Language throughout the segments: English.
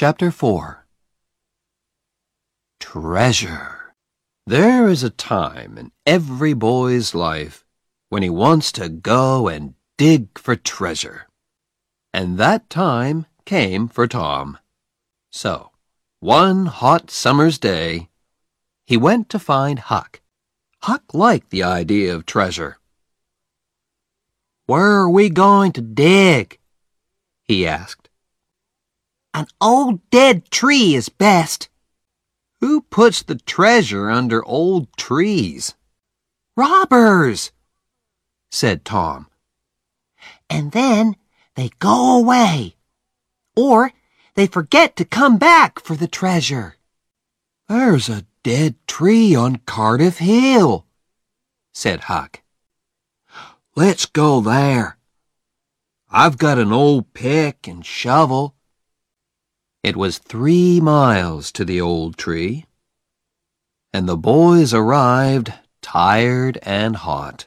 Chapter 4 Treasure. There is a time in every boy's life when he wants to go and dig for treasure. And that time came for Tom. So, one hot summer's day, he went to find Huck. Huck liked the idea of treasure. Where are we going to dig? he asked. An old dead tree is best. Who puts the treasure under old trees? Robbers, said Tom. And then they go away. Or they forget to come back for the treasure. There's a dead tree on Cardiff Hill, said Huck. Let's go there. I've got an old pick and shovel. It was three miles to the old tree, and the boys arrived tired and hot.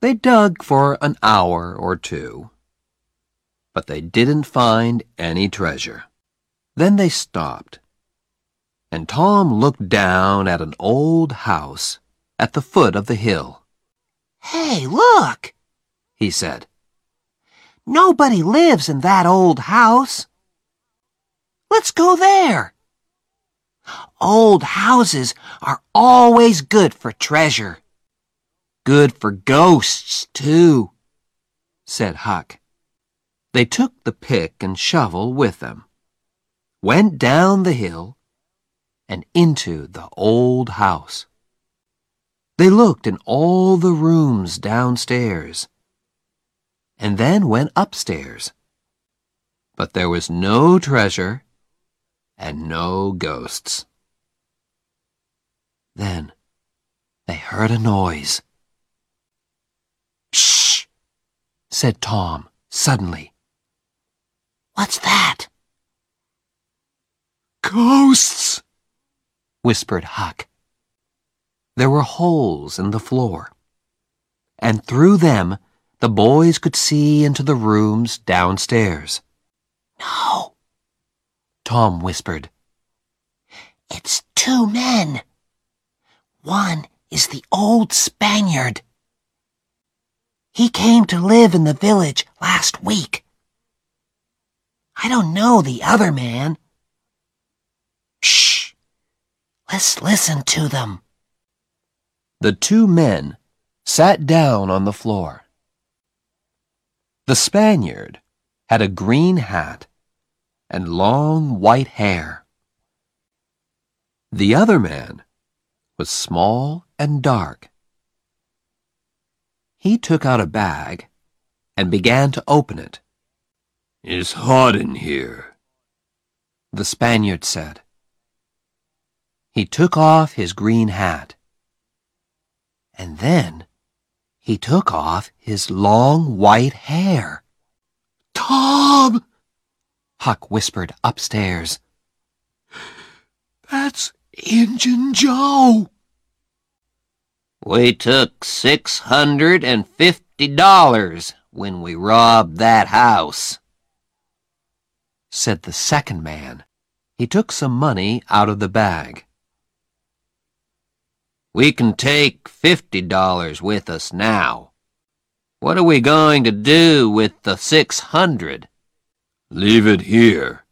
They dug for an hour or two, but they didn't find any treasure. Then they stopped, and Tom looked down at an old house at the foot of the hill. Hey, look, he said. Nobody lives in that old house. Let's go there. Old houses are always good for treasure. Good for ghosts, too, said Huck. They took the pick and shovel with them, went down the hill, and into the old house. They looked in all the rooms downstairs and then went upstairs. But there was no treasure and no ghosts. Then they heard a noise. Shh, said Tom suddenly. What's that? Ghosts, whispered Huck. There were holes in the floor, and through them the boys could see into the rooms downstairs. No, Tom whispered. It's two men. One is the old Spaniard. He came to live in the village last week. I don't know the other man. Shh. Let's listen to them. The two men sat down on the floor. The Spaniard had a green hat and long white hair. The other man was small and dark. He took out a bag and began to open it. It's hot in here, the Spaniard said. He took off his green hat. And then he took off his long white hair. Tom! Huck whispered upstairs. That's Injun Joe. We took six hundred and fifty dollars when we robbed that house, said the second man. He took some money out of the bag. We can take fifty dollars with us now. What are we going to do with the six hundred? Leave it here,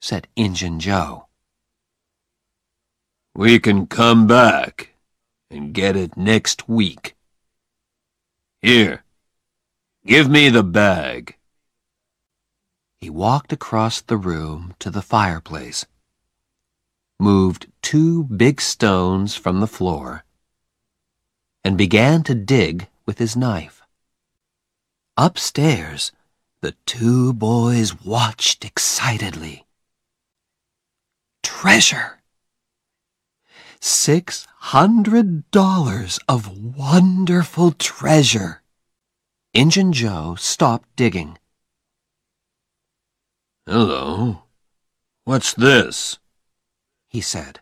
said Injun Joe. We can come back and get it next week. Here, give me the bag. He walked across the room to the fireplace moved two big stones from the floor, and began to dig with his knife. Upstairs, the two boys watched excitedly. Treasure! Six hundred dollars of wonderful treasure. Injun Joe stopped digging. Hello. What's this? he said.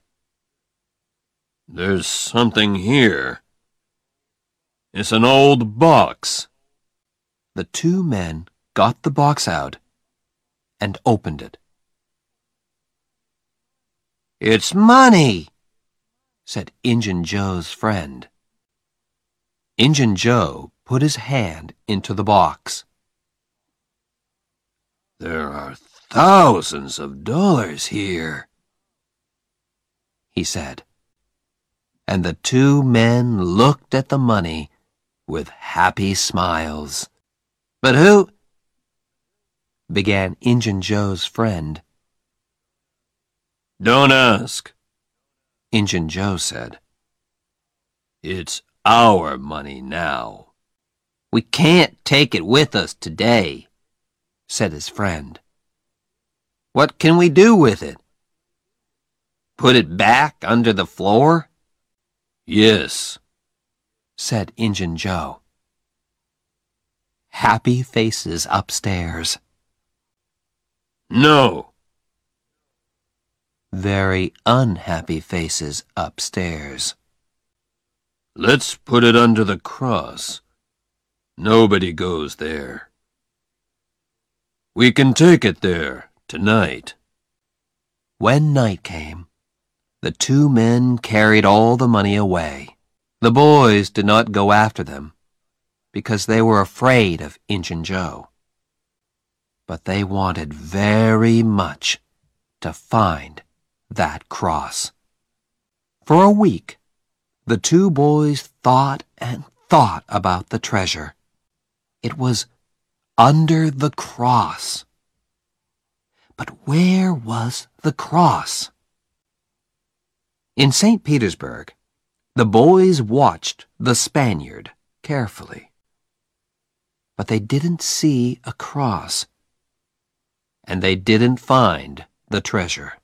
There's something here. It's an old box. The two men got the box out and opened it. It's money, said Injun Joe's friend. Injun Joe put his hand into the box. There are thousands of dollars here, he said. And the two men looked at the money with happy smiles. But who? Began Injun Joe's friend. Don't ask, Injun Joe said. It's our money now. We can't take it with us today, said his friend. What can we do with it? Put it back under the floor? Yes, said Injun Joe. Happy faces upstairs. No, very unhappy faces upstairs. Let's put it under the cross. Nobody goes there. We can take it there tonight. When night came, the two men carried all the money away. The boys did not go after them because they were afraid of Injun Joe. But they wanted very much to find that cross. For a week, the two boys thought and thought about the treasure. It was under the cross. But where was the cross? In St. Petersburg, the boys watched the Spaniard carefully. But they didn't see a cross. And they didn't find the treasure.